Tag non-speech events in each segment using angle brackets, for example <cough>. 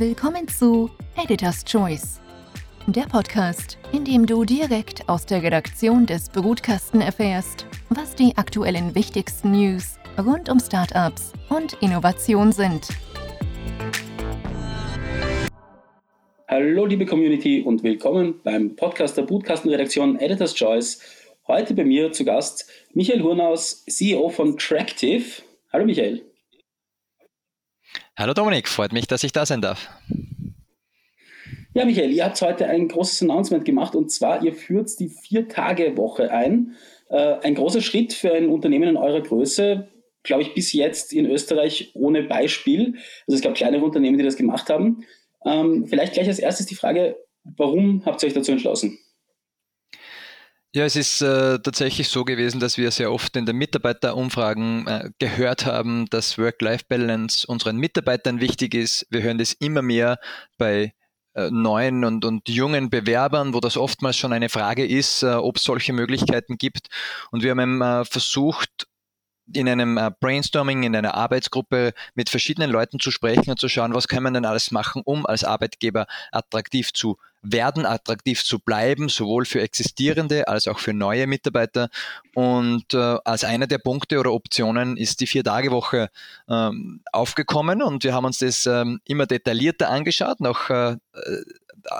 Willkommen zu Editor's Choice, der Podcast, in dem du direkt aus der Redaktion des Brutkasten erfährst, was die aktuellen wichtigsten News rund um Startups und Innovation sind. Hallo liebe Community und willkommen beim Podcast der Brutkastenredaktion Editor's Choice. Heute bei mir zu Gast Michael Hurnaus, CEO von Tractive. Hallo Michael. Hallo Dominik, freut mich, dass ich da sein darf. Ja, Michael, ihr habt heute ein großes Announcement gemacht und zwar, ihr führt die Vier-Tage-Woche ein. Äh, ein großer Schritt für ein Unternehmen in eurer Größe, glaube ich, bis jetzt in Österreich ohne Beispiel. Also es gab kleinere Unternehmen, die das gemacht haben. Ähm, vielleicht gleich als erstes die Frage, warum habt ihr euch dazu entschlossen? Ja, es ist äh, tatsächlich so gewesen, dass wir sehr oft in den Mitarbeiterumfragen äh, gehört haben, dass Work-Life-Balance unseren Mitarbeitern wichtig ist. Wir hören das immer mehr bei äh, neuen und, und jungen Bewerbern, wo das oftmals schon eine Frage ist, äh, ob es solche Möglichkeiten gibt. Und wir haben äh, versucht, in einem äh, Brainstorming, in einer Arbeitsgruppe mit verschiedenen Leuten zu sprechen und zu schauen, was kann man denn alles machen, um als Arbeitgeber attraktiv zu werden, attraktiv zu bleiben, sowohl für existierende als auch für neue Mitarbeiter. Und äh, als einer der Punkte oder Optionen ist die Vier-Tage-Woche ähm, aufgekommen und wir haben uns das ähm, immer detaillierter angeschaut, noch äh,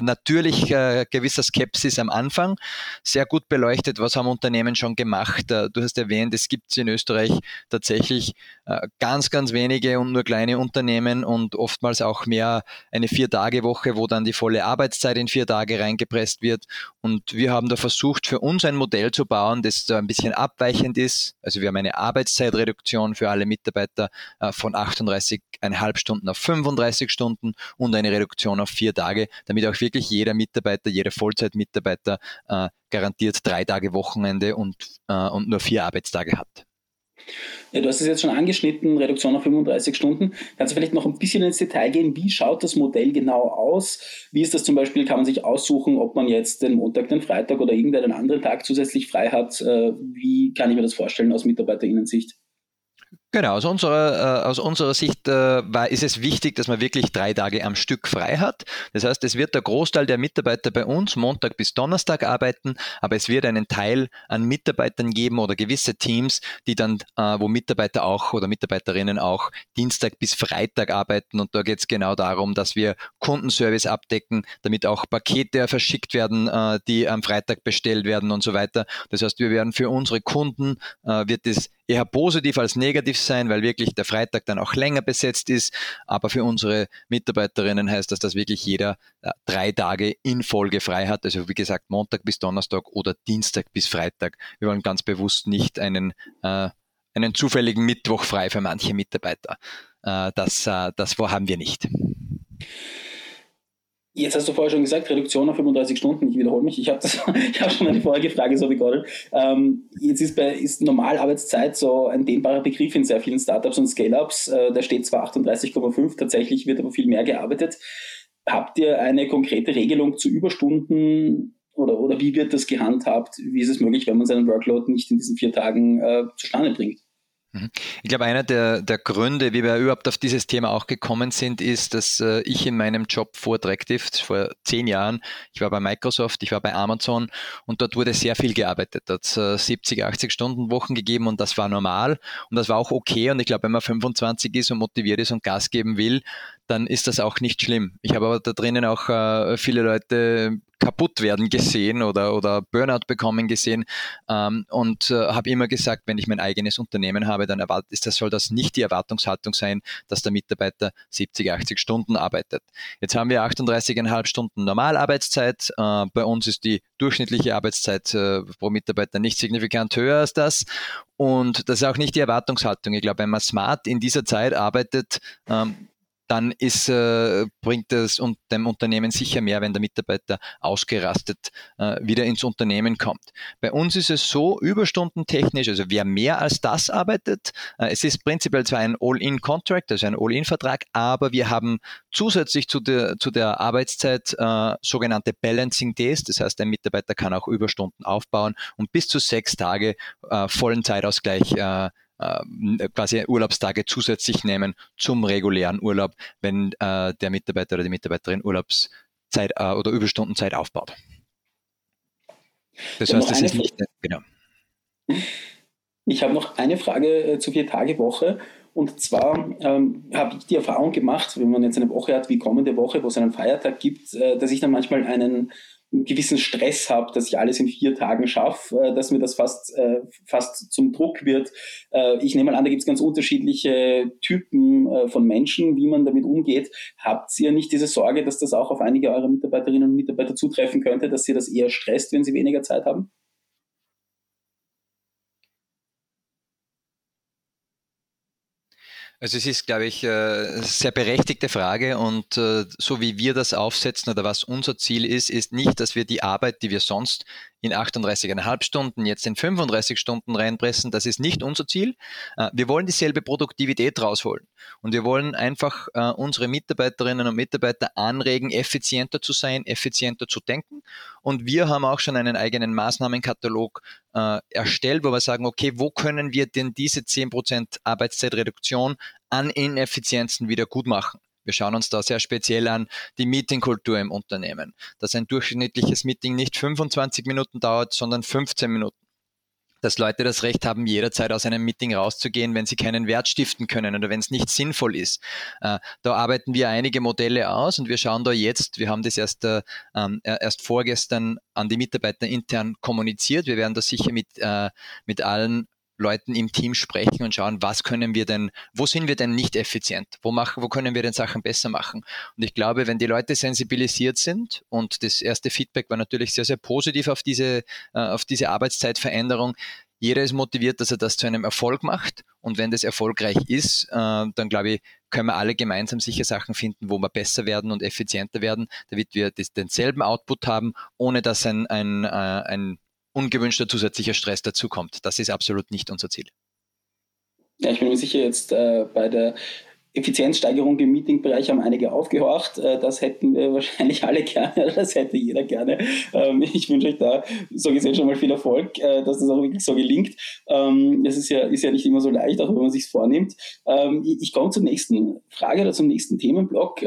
natürlich äh, gewisser Skepsis am Anfang, sehr gut beleuchtet, was haben Unternehmen schon gemacht. Äh, du hast erwähnt, es gibt in Österreich tatsächlich äh, ganz, ganz wenige und nur kleine Unternehmen und oftmals auch mehr eine Vier-Tage-Woche, wo dann die volle Arbeitszeit in vier Tage reingepresst wird. Und wir haben da versucht, für uns ein Modell zu bauen, das da ein bisschen abweichend ist. Also wir haben eine Arbeitszeitreduktion für alle Mitarbeiter äh, von 38,5 Stunden auf 35 Stunden und eine Reduktion auf vier Tage, damit auch wirklich jeder Mitarbeiter, jeder Vollzeitmitarbeiter äh, garantiert drei Tage Wochenende und, äh, und nur vier Arbeitstage hat. Ja, du hast es jetzt schon angeschnitten, Reduktion auf 35 Stunden. Kannst du vielleicht noch ein bisschen ins Detail gehen? Wie schaut das Modell genau aus? Wie ist das zum Beispiel? Kann man sich aussuchen, ob man jetzt den Montag, den Freitag oder irgendeinen anderen Tag zusätzlich frei hat? Äh, wie kann ich mir das vorstellen aus MitarbeiterInnen-Sicht? Genau, aus unserer, äh, aus unserer Sicht äh, war, ist es wichtig, dass man wirklich drei Tage am Stück frei hat. Das heißt, es wird der Großteil der Mitarbeiter bei uns Montag bis Donnerstag arbeiten, aber es wird einen Teil an Mitarbeitern geben oder gewisse Teams, die dann, äh, wo Mitarbeiter auch oder Mitarbeiterinnen auch Dienstag bis Freitag arbeiten. Und da geht es genau darum, dass wir Kundenservice abdecken, damit auch Pakete verschickt werden, äh, die am Freitag bestellt werden und so weiter. Das heißt, wir werden für unsere Kunden, äh, wird es eher positiv als negativ sein, weil wirklich der Freitag dann auch länger besetzt ist. Aber für unsere Mitarbeiterinnen heißt das, dass wirklich jeder äh, drei Tage in Folge frei hat. Also wie gesagt, Montag bis Donnerstag oder Dienstag bis Freitag. Wir wollen ganz bewusst nicht einen, äh, einen zufälligen Mittwoch frei für manche Mitarbeiter. Äh, das, äh, das vorhaben wir nicht. Jetzt hast du vorher schon gesagt, Reduktion auf 35 Stunden. Ich wiederhole mich. Ich habe <laughs> hab schon eine vorherige Frage so begonnen. Ähm, jetzt ist, bei, ist Normalarbeitszeit so ein dehnbarer Begriff in sehr vielen Startups und Scale-Ups. Äh, da steht zwar 38,5, tatsächlich wird aber viel mehr gearbeitet. Habt ihr eine konkrete Regelung zu Überstunden oder, oder wie wird das gehandhabt? Wie ist es möglich, wenn man seinen Workload nicht in diesen vier Tagen äh, zustande bringt? Mhm. Ich glaube, einer der, der Gründe, wie wir überhaupt auf dieses Thema auch gekommen sind, ist, dass äh, ich in meinem Job vor Tractive vor zehn Jahren, ich war bei Microsoft, ich war bei Amazon und dort wurde sehr viel gearbeitet. Dort hat äh, 70, 80 Stunden Wochen gegeben und das war normal und das war auch okay. Und ich glaube, wenn man 25 ist und motiviert ist und Gas geben will, dann ist das auch nicht schlimm. Ich habe aber da drinnen auch äh, viele Leute kaputt werden gesehen oder, oder Burnout bekommen gesehen ähm, und äh, habe immer gesagt, wenn ich mein eigenes Unternehmen habe, dann erwartet, ist das, soll das nicht die Erwartungshaltung sein, dass der Mitarbeiter 70, 80 Stunden arbeitet. Jetzt haben wir 38,5 Stunden Normalarbeitszeit. Äh, bei uns ist die durchschnittliche Arbeitszeit äh, pro Mitarbeiter nicht signifikant höher als das. Und das ist auch nicht die Erwartungshaltung. Ich glaube, wenn man smart in dieser Zeit arbeitet, ähm, dann ist, äh, bringt es und dem Unternehmen sicher mehr, wenn der Mitarbeiter ausgerastet äh, wieder ins Unternehmen kommt. Bei uns ist es so, Überstunden technisch, also wer mehr als das arbeitet, äh, es ist prinzipiell zwar ein All-in-Contract, also ein All-in-Vertrag, aber wir haben zusätzlich zu der, zu der Arbeitszeit äh, sogenannte Balancing Days, das heißt, ein Mitarbeiter kann auch Überstunden aufbauen und bis zu sechs Tage äh, vollen Zeitausgleich äh, quasi Urlaubstage zusätzlich nehmen zum regulären Urlaub, wenn äh, der Mitarbeiter oder die Mitarbeiterin Urlaubszeit äh, oder Überstundenzeit aufbaut. Das heißt, das ist nicht, genau. Ich habe noch eine Frage äh, zur Vier-Tage-Woche. Und zwar ähm, habe ich die Erfahrung gemacht, wenn man jetzt eine Woche hat wie kommende Woche, wo es einen Feiertag gibt, äh, dass ich dann manchmal einen gewissen Stress habe, dass ich alles in vier Tagen schaffe, äh, dass mir das fast, äh, fast zum Druck wird. Äh, ich nehme mal an, da gibt es ganz unterschiedliche Typen von Menschen, wie man damit umgeht. Habt ihr nicht diese Sorge, dass das auch auf einige eurer Mitarbeiterinnen und Mitarbeiter zutreffen könnte, dass sie das eher stresst, wenn sie weniger Zeit haben? Also es ist, glaube ich, eine sehr berechtigte Frage und äh, so wie wir das aufsetzen oder was unser Ziel ist, ist nicht, dass wir die Arbeit, die wir sonst in 38,5 Stunden, jetzt in 35 Stunden reinpressen. Das ist nicht unser Ziel. Äh, wir wollen dieselbe Produktivität rausholen. Und wir wollen einfach äh, unsere Mitarbeiterinnen und Mitarbeiter anregen, effizienter zu sein, effizienter zu denken. Und wir haben auch schon einen eigenen Maßnahmenkatalog äh, erstellt, wo wir sagen, okay, wo können wir denn diese 10% Arbeitszeitreduktion an Ineffizienzen wieder gut machen? Wir schauen uns da sehr speziell an die Meetingkultur im Unternehmen, dass ein durchschnittliches Meeting nicht 25 Minuten dauert, sondern 15 Minuten dass Leute das Recht haben, jederzeit aus einem Meeting rauszugehen, wenn sie keinen Wert stiften können oder wenn es nicht sinnvoll ist. Äh, da arbeiten wir einige Modelle aus und wir schauen da jetzt, wir haben das erst, äh, ähm, erst vorgestern an die Mitarbeiter intern kommuniziert. Wir werden das sicher mit, äh, mit allen Leuten im Team sprechen und schauen, was können wir denn, wo sind wir denn nicht effizient? Wo machen, wo können wir denn Sachen besser machen? Und ich glaube, wenn die Leute sensibilisiert sind und das erste Feedback war natürlich sehr, sehr positiv auf diese, äh, auf diese Arbeitszeitveränderung, jeder ist motiviert, dass er das zu einem Erfolg macht. Und wenn das erfolgreich ist, äh, dann glaube ich, können wir alle gemeinsam sicher Sachen finden, wo wir besser werden und effizienter werden, damit wir denselben Output haben, ohne dass ein, ein, äh, ein ungewünschter zusätzlicher Stress dazukommt. Das ist absolut nicht unser Ziel. Ja, ich bin mir sicher, jetzt äh, bei der Effizienzsteigerung im Meetingbereich haben einige aufgehorcht. Äh, das hätten wir <laughs> wahrscheinlich alle gerne, das hätte jeder gerne. Ähm, ich wünsche euch da so gesehen schon mal viel Erfolg, äh, dass das auch wirklich so gelingt. Ähm, das ist ja, ist ja nicht immer so leicht, auch wenn man sich vornimmt. Ähm, ich komme zur nächsten Frage oder zum nächsten Themenblock.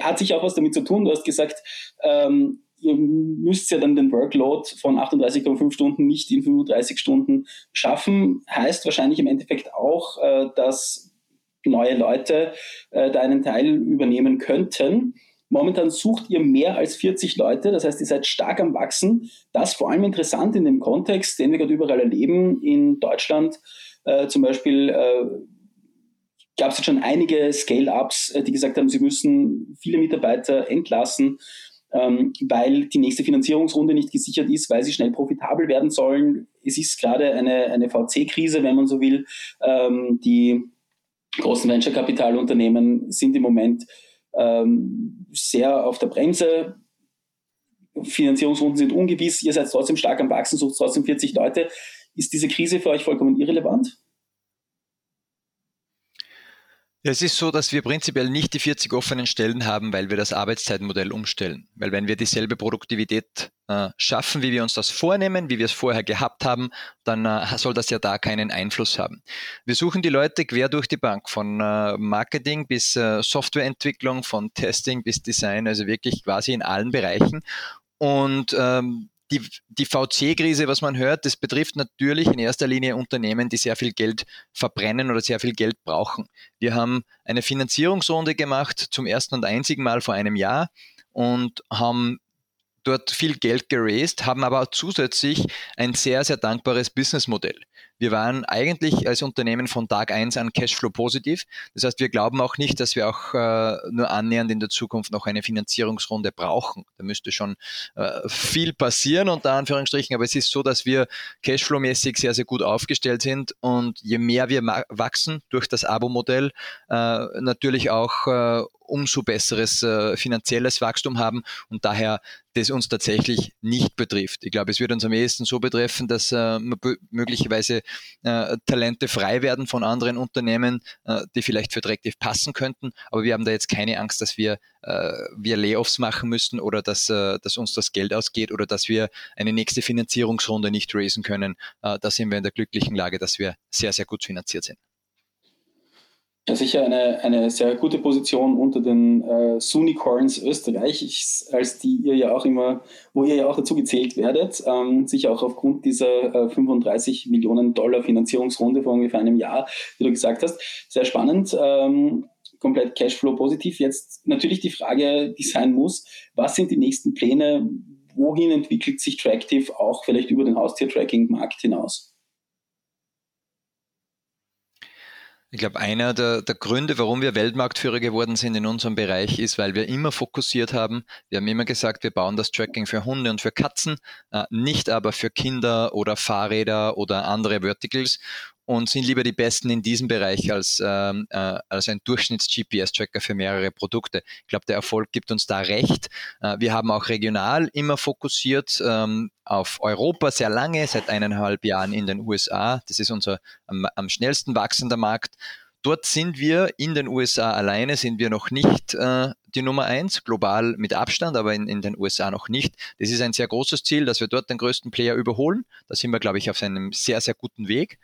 Hat sich auch was damit zu tun? Du hast gesagt, ihr müsst ja dann den Workload von 38,5 Stunden nicht in 35 Stunden schaffen. Heißt wahrscheinlich im Endeffekt auch, äh, dass neue Leute äh, da einen Teil übernehmen könnten. Momentan sucht ihr mehr als 40 Leute, das heißt, ihr seid stark am Wachsen. Das vor allem interessant in dem Kontext, den wir gerade überall erleben. In Deutschland äh, zum Beispiel äh, gab es schon einige Scale-Ups, äh, die gesagt haben, sie müssen viele Mitarbeiter entlassen ähm, weil die nächste Finanzierungsrunde nicht gesichert ist, weil sie schnell profitabel werden sollen. Es ist gerade eine, eine VC-Krise, wenn man so will. Ähm, die großen Venture-Kapitalunternehmen sind im Moment ähm, sehr auf der Bremse. Finanzierungsrunden sind ungewiss. Ihr seid trotzdem stark am Wachsen, sucht trotzdem 40 Leute. Ist diese Krise für euch vollkommen irrelevant? Ja, es ist so, dass wir prinzipiell nicht die 40 offenen Stellen haben, weil wir das Arbeitszeitmodell umstellen. Weil wenn wir dieselbe Produktivität äh, schaffen, wie wir uns das vornehmen, wie wir es vorher gehabt haben, dann äh, soll das ja da keinen Einfluss haben. Wir suchen die Leute quer durch die Bank, von äh, Marketing bis äh, Softwareentwicklung, von Testing bis Design, also wirklich quasi in allen Bereichen. Und ähm, die, die VC-Krise, was man hört, das betrifft natürlich in erster Linie Unternehmen, die sehr viel Geld verbrennen oder sehr viel Geld brauchen. Wir haben eine Finanzierungsrunde gemacht zum ersten und einzigen Mal vor einem Jahr und haben dort viel Geld geraced, haben aber zusätzlich ein sehr, sehr dankbares Businessmodell. Wir waren eigentlich als Unternehmen von Tag eins an Cashflow positiv. Das heißt, wir glauben auch nicht, dass wir auch äh, nur annähernd in der Zukunft noch eine Finanzierungsrunde brauchen. Da müsste schon äh, viel passieren, unter Anführungsstrichen. Aber es ist so, dass wir Cashflow-mäßig sehr, sehr gut aufgestellt sind. Und je mehr wir wachsen durch das Abo-Modell, äh, natürlich auch äh, umso besseres äh, finanzielles Wachstum haben und daher das uns tatsächlich nicht betrifft. Ich glaube, es wird uns am ehesten so betreffen, dass äh, möglicherweise äh, Talente frei werden von anderen Unternehmen, äh, die vielleicht für Tractive passen könnten. Aber wir haben da jetzt keine Angst, dass wir, äh, wir Layoffs machen müssen oder dass, äh, dass uns das Geld ausgeht oder dass wir eine nächste Finanzierungsrunde nicht raisen können. Äh, da sind wir in der glücklichen Lage, dass wir sehr, sehr gut finanziert sind. Ja, sicher eine, eine sehr gute Position unter den äh, Sunicorns Österreich, als die ihr ja auch immer, wo ihr ja auch dazu gezählt werdet, ähm, sicher auch aufgrund dieser äh, 35 Millionen Dollar Finanzierungsrunde vor ungefähr einem Jahr, wie du gesagt hast. Sehr spannend, ähm, komplett Cashflow positiv. Jetzt natürlich die Frage, die sein muss, was sind die nächsten Pläne? Wohin entwickelt sich Tractive auch vielleicht über den Haustier-Tracking-Markt hinaus? Ich glaube, einer der, der, Gründe, warum wir Weltmarktführer geworden sind in unserem Bereich, ist, weil wir immer fokussiert haben. Wir haben immer gesagt, wir bauen das Tracking für Hunde und für Katzen, äh, nicht aber für Kinder oder Fahrräder oder andere Verticals und sind lieber die Besten in diesem Bereich als, ähm, äh, als ein Durchschnitts-GPS-Tracker für mehrere Produkte. Ich glaube, der Erfolg gibt uns da recht. Äh, wir haben auch regional immer fokussiert ähm, auf Europa sehr lange, seit eineinhalb Jahren in den USA. Das ist unser am, am schnellsten wachsender Markt. Dort sind wir in den USA alleine, sind wir noch nicht äh, die Nummer eins, global mit Abstand, aber in, in den USA noch nicht. Das ist ein sehr großes Ziel, dass wir dort den größten Player überholen. Da sind wir, glaube ich, auf einem sehr, sehr guten Weg.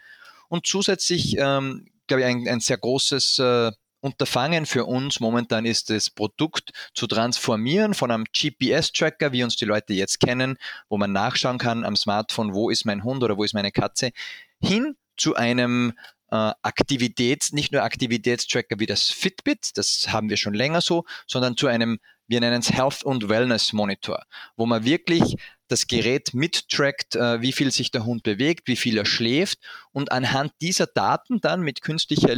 Und zusätzlich, ähm, glaube ich, ein, ein sehr großes äh, Unterfangen für uns momentan ist das Produkt zu transformieren von einem GPS-Tracker, wie uns die Leute jetzt kennen, wo man nachschauen kann am Smartphone, wo ist mein Hund oder wo ist meine Katze, hin zu einem äh, Aktivitäts, nicht nur Aktivitätstracker wie das Fitbit, das haben wir schon länger so, sondern zu einem, wir nennen es Health und Wellness Monitor, wo man wirklich das Gerät mittrackt, äh, wie viel sich der Hund bewegt, wie viel er schläft und anhand dieser Daten dann mit künstlicher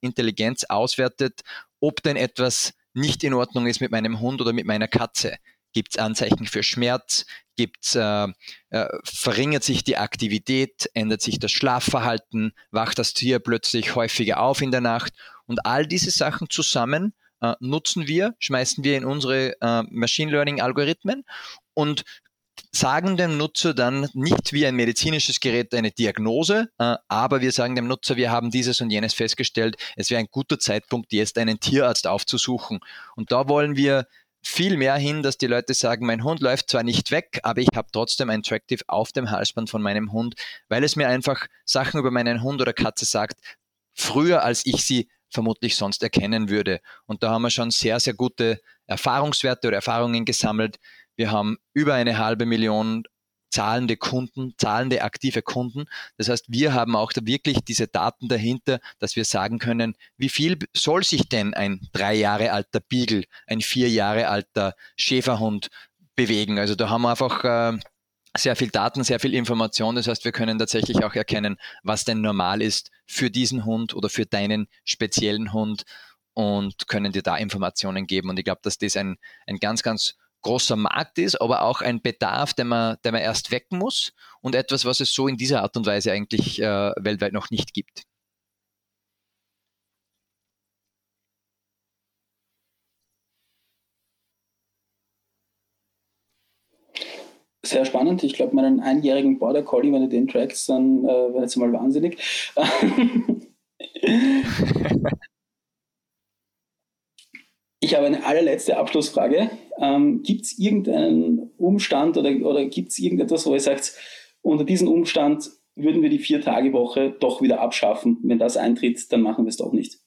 Intelligenz auswertet, ob denn etwas nicht in Ordnung ist mit meinem Hund oder mit meiner Katze. Gibt es Anzeichen für Schmerz? Gibt's, äh, äh, verringert sich die Aktivität? Ändert sich das Schlafverhalten? Wacht das Tier plötzlich häufiger auf in der Nacht? Und all diese Sachen zusammen äh, nutzen wir, schmeißen wir in unsere äh, Machine Learning Algorithmen und sagen dem Nutzer dann nicht wie ein medizinisches Gerät eine Diagnose, äh, aber wir sagen dem Nutzer, wir haben dieses und jenes festgestellt, es wäre ein guter Zeitpunkt, jetzt einen Tierarzt aufzusuchen. Und da wollen wir viel mehr hin, dass die Leute sagen, mein Hund läuft zwar nicht weg, aber ich habe trotzdem ein Tractive auf dem Halsband von meinem Hund, weil es mir einfach Sachen über meinen Hund oder Katze sagt, früher als ich sie vermutlich sonst erkennen würde. Und da haben wir schon sehr, sehr gute Erfahrungswerte oder Erfahrungen gesammelt, wir haben über eine halbe Million zahlende Kunden, zahlende aktive Kunden. Das heißt, wir haben auch wirklich diese Daten dahinter, dass wir sagen können, wie viel soll sich denn ein drei Jahre alter Beagle, ein vier Jahre alter Schäferhund bewegen. Also da haben wir einfach äh, sehr viel Daten, sehr viel Information. Das heißt, wir können tatsächlich auch erkennen, was denn normal ist für diesen Hund oder für deinen speziellen Hund und können dir da Informationen geben. Und ich glaube, dass das ein, ein ganz, ganz großer Markt ist, aber auch ein Bedarf, den man, den man erst wecken muss und etwas, was es so in dieser Art und Weise eigentlich äh, weltweit noch nicht gibt. Sehr spannend. Ich glaube, meinen einjährigen Border Collie, wenn du den trackst, dann äh, wird es mal wahnsinnig. <laughs> Ich habe eine allerletzte Abschlussfrage. Ähm, gibt es irgendeinen Umstand oder, oder gibt es irgendetwas, wo ihr sagt, unter diesem Umstand würden wir die Vier-Tage-Woche doch wieder abschaffen? Wenn das eintritt, dann machen wir es doch nicht.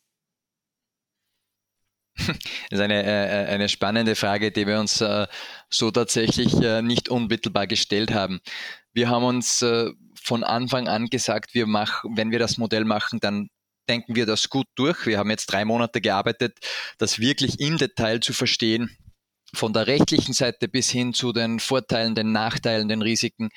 <laughs> Das ist eine, äh, eine spannende Frage, die wir uns äh, so tatsächlich äh, nicht unmittelbar gestellt haben. Wir haben uns von Anfang an gesagt, wir machen, wenn wir das Modell machen, dann denken wir das gut durch. Wir haben jetzt drei Monate gearbeitet, das wirklich im Detail zu verstehen, von der rechtlichen Seite bis hin zu den Vorteilen, den Nachteilen, den Risiken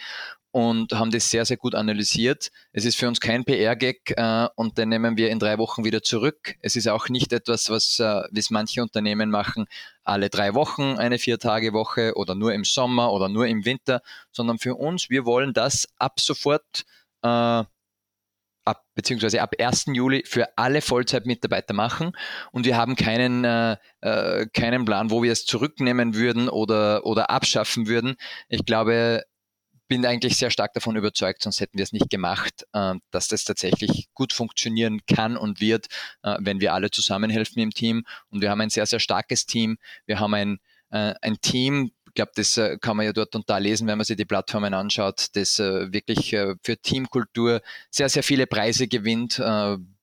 und haben das sehr, sehr gut analysiert. Es ist für uns kein PR-Gag äh, und den nehmen wir in drei Wochen wieder zurück. Es ist auch nicht etwas, was, äh, es manche Unternehmen machen, alle drei Wochen eine Vier-Tage-Woche oder nur im Sommer oder nur im Winter, sondern für uns, wir wollen das ab sofort äh, ab, beziehungsweise ab 1. Juli für alle Vollzeitmitarbeiter machen und wir haben keinen, äh, äh, keinen Plan, wo wir es zurücknehmen würden oder, oder abschaffen würden. Ich glaube, bin eigentlich sehr stark davon überzeugt, sonst hätten wir es nicht gemacht, äh, dass das tatsächlich gut funktionieren kann und wird, äh, wenn wir alle zusammenhelfen im Team. Und wir haben ein sehr, sehr starkes Team. Wir haben ein, äh, ein Team, ich glaube, das kann man ja dort und da lesen, wenn man sich die Plattformen anschaut, das wirklich für Teamkultur sehr, sehr viele Preise gewinnt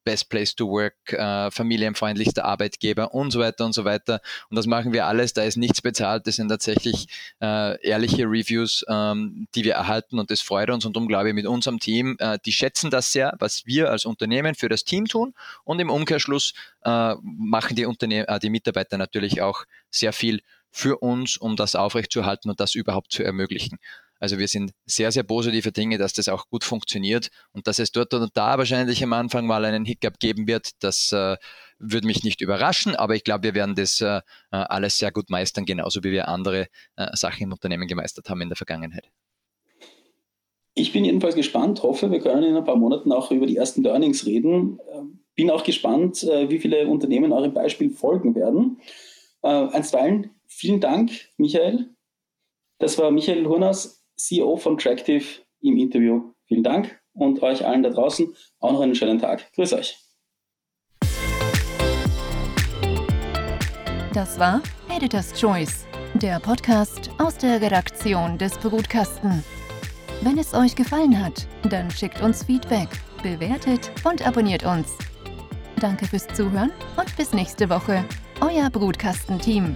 Best Place to Work, äh, familienfreundlichster Arbeitgeber und so weiter und so weiter. Und das machen wir alles, da ist nichts bezahlt, das sind tatsächlich äh, ehrliche Reviews, ähm, die wir erhalten und das freut uns und darum glaube ich mit unserem Team, äh, die schätzen das sehr, was wir als Unternehmen für das Team tun und im Umkehrschluss äh, machen die, Unterne äh, die Mitarbeiter natürlich auch sehr viel für uns, um das aufrechtzuerhalten und das überhaupt zu ermöglichen. Also wir sind sehr, sehr positive Dinge, dass das auch gut funktioniert und dass es dort und da wahrscheinlich am Anfang mal einen Hiccup geben wird, das äh, würde mich nicht überraschen, aber ich glaube, wir werden das äh, alles sehr gut meistern, genauso wie wir andere äh, Sachen im Unternehmen gemeistert haben in der Vergangenheit. Ich bin jedenfalls gespannt, hoffe, wir können in ein paar Monaten auch über die ersten Learnings reden. Ähm, bin auch gespannt, äh, wie viele Unternehmen eurem Beispiel folgen werden. Äh, einstweilen vielen Dank, Michael. Das war Michael Hurnas, CEO von Tractive im Interview. Vielen Dank und euch allen da draußen auch noch einen schönen Tag. Grüß euch. Das war Editors Choice, der Podcast aus der Redaktion des Brutkasten. Wenn es euch gefallen hat, dann schickt uns Feedback, bewertet und abonniert uns. Danke fürs Zuhören und bis nächste Woche. Euer Brutkasten-Team.